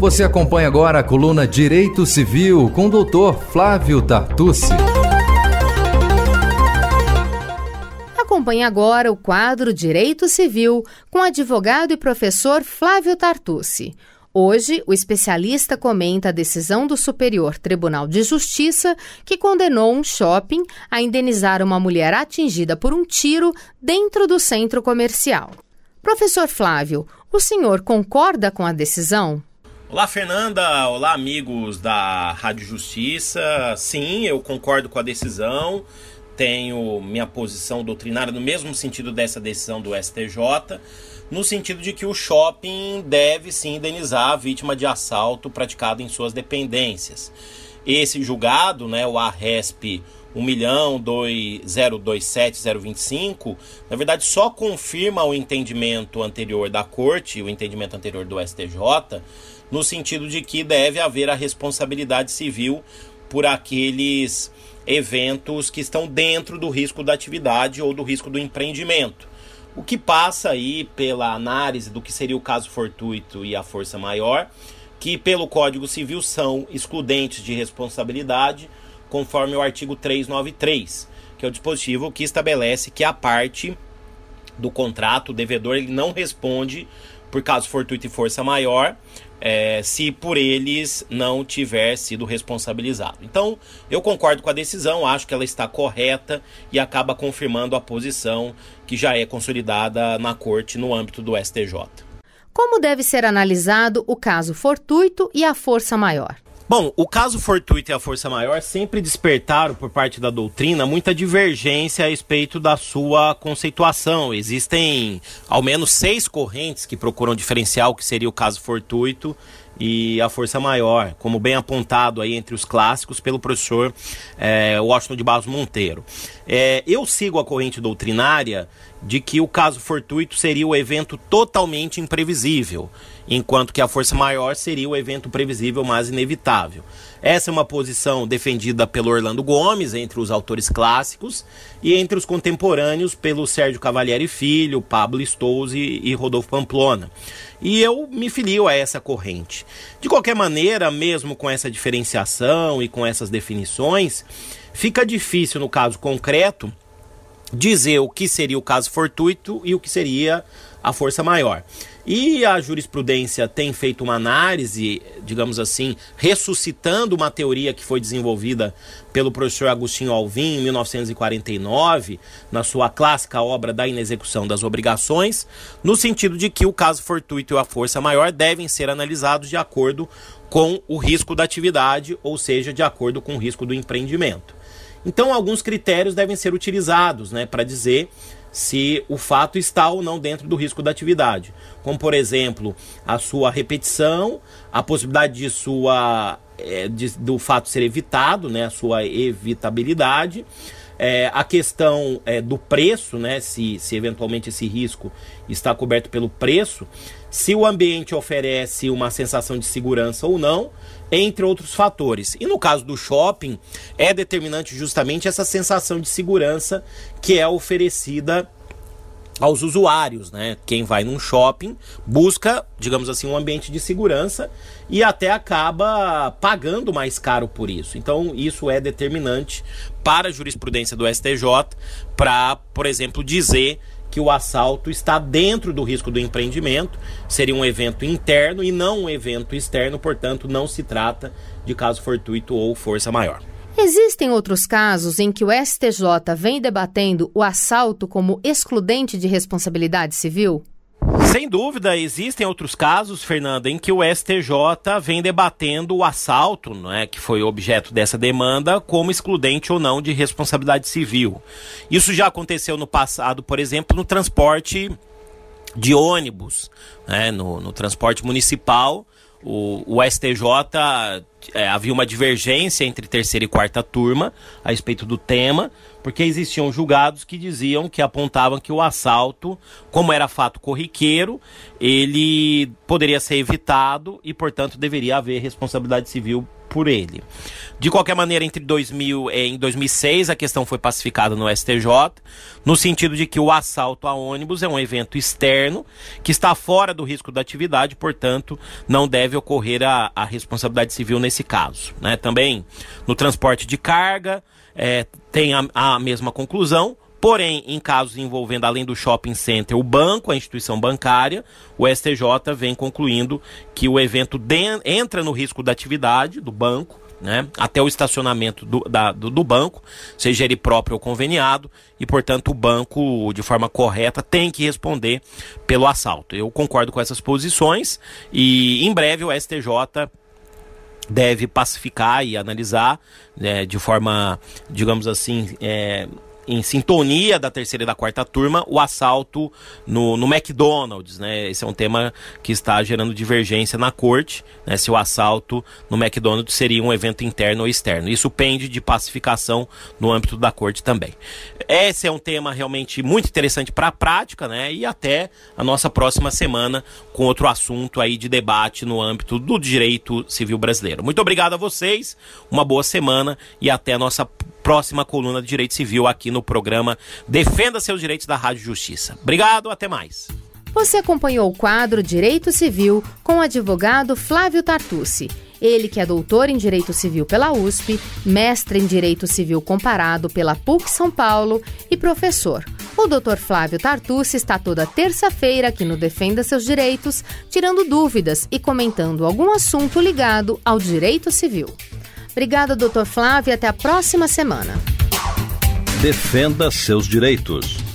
Você acompanha agora a coluna Direito Civil com o doutor Flávio Tartucci. Acompanhe agora o quadro Direito Civil com o advogado e professor Flávio Tartucci. Hoje, o especialista comenta a decisão do Superior Tribunal de Justiça que condenou um shopping a indenizar uma mulher atingida por um tiro dentro do centro comercial. Professor Flávio, o senhor concorda com a decisão? Olá, Fernanda. Olá, amigos da Rádio Justiça. Sim, eu concordo com a decisão. Tenho minha posição doutrinária no mesmo sentido dessa decisão do STJ no sentido de que o shopping deve sim indenizar a vítima de assalto praticado em suas dependências. Esse julgado, né, o ARESP 1.027.025, na verdade só confirma o entendimento anterior da corte, o entendimento anterior do STJ, no sentido de que deve haver a responsabilidade civil por aqueles eventos que estão dentro do risco da atividade ou do risco do empreendimento. O que passa aí pela análise do que seria o caso fortuito e a força maior, que pelo Código Civil são excludentes de responsabilidade, conforme o artigo 393, que é o dispositivo que estabelece que a parte do contrato, o devedor, ele não responde por caso fortuito e força maior, é, se por eles não tiver sido responsabilizado. Então, eu concordo com a decisão, acho que ela está correta e acaba confirmando a posição que já é consolidada na corte no âmbito do STJ. Como deve ser analisado o caso fortuito e a força maior? Bom, o caso fortuito e a força maior sempre despertaram por parte da doutrina muita divergência a respeito da sua conceituação. Existem ao menos seis correntes que procuram diferenciar o que seria o caso fortuito e a força maior, como bem apontado aí entre os clássicos pelo professor é, Washington de Barros Monteiro. É, eu sigo a corrente doutrinária de que o caso fortuito seria o evento totalmente imprevisível, enquanto que a força maior seria o evento previsível, mas inevitável. Essa é uma posição defendida pelo Orlando Gomes, entre os autores clássicos, e entre os contemporâneos pelo Sérgio Cavalieri Filho, Pablo Stouze e Rodolfo Pamplona. E eu me filio a essa corrente. De qualquer maneira, mesmo com essa diferenciação e com essas definições, fica difícil no caso concreto dizer o que seria o caso fortuito e o que seria a força maior. E a jurisprudência tem feito uma análise, digamos assim, ressuscitando uma teoria que foi desenvolvida pelo professor Agostinho Alvim em 1949, na sua clássica obra da inexecução das obrigações, no sentido de que o caso fortuito e a força maior devem ser analisados de acordo com o risco da atividade, ou seja, de acordo com o risco do empreendimento. Então, alguns critérios devem ser utilizados né, para dizer se o fato está ou não dentro do risco da atividade. Como, por exemplo, a sua repetição, a possibilidade de sua, é, de, do fato ser evitado, né, a sua evitabilidade, é, a questão é, do preço, né, se, se eventualmente esse risco está coberto pelo preço, se o ambiente oferece uma sensação de segurança ou não, entre outros fatores. E no caso do shopping, é determinante justamente essa sensação de segurança que é oferecida aos usuários, né? Quem vai num shopping busca, digamos assim, um ambiente de segurança e até acaba pagando mais caro por isso. Então, isso é determinante para a jurisprudência do STJ para, por exemplo, dizer que o assalto está dentro do risco do empreendimento, seria um evento interno e não um evento externo, portanto, não se trata de caso fortuito ou força maior. Existem outros casos em que o STJ vem debatendo o assalto como excludente de responsabilidade civil? Sem dúvida, existem outros casos, Fernanda, em que o STJ vem debatendo o assalto, é, que foi objeto dessa demanda, como excludente ou não de responsabilidade civil. Isso já aconteceu no passado, por exemplo, no transporte de ônibus, né, no, no transporte municipal. O, o STJ é, havia uma divergência entre terceira e quarta turma a respeito do tema, porque existiam julgados que diziam que apontavam que o assalto, como era fato corriqueiro, ele poderia ser evitado e, portanto, deveria haver responsabilidade civil por ele. De qualquer maneira, entre 2000 eh, em 2006 a questão foi pacificada no STJ, no sentido de que o assalto a ônibus é um evento externo que está fora do risco da atividade, portanto, não deve ocorrer a, a responsabilidade civil nesse caso. Né? Também no transporte de carga é, tem a, a mesma conclusão. Porém, em casos envolvendo, além do shopping center, o banco, a instituição bancária, o STJ vem concluindo que o evento entra no risco da atividade do banco, né, até o estacionamento do, da, do, do, banco, seja ele próprio ou conveniado, e portanto o banco, de forma correta, tem que responder pelo assalto. Eu concordo com essas posições e em breve o STJ deve pacificar e analisar né, de forma, digamos assim, é, em sintonia da terceira e da quarta turma, o assalto no, no McDonald's, né? Esse é um tema que está gerando divergência na corte, né? Se o assalto no McDonald's seria um evento interno ou externo. Isso pende de pacificação no âmbito da corte também. Esse é um tema realmente muito interessante para a prática, né? E até a nossa próxima semana com outro assunto aí de debate no âmbito do direito civil brasileiro. Muito obrigado a vocês, uma boa semana e até a nossa próxima coluna de Direito Civil aqui no programa Defenda seus direitos da Rádio Justiça. Obrigado, até mais. Você acompanhou o quadro Direito Civil com o advogado Flávio Tartucci. Ele que é doutor em Direito Civil pela USP, mestre em Direito Civil Comparado pela PUC São Paulo e professor. O Dr. Flávio Tartucci está toda terça-feira aqui no Defenda Seus Direitos, tirando dúvidas e comentando algum assunto ligado ao direito civil. Obrigada, doutor Flávio, e até a próxima semana. Defenda seus direitos.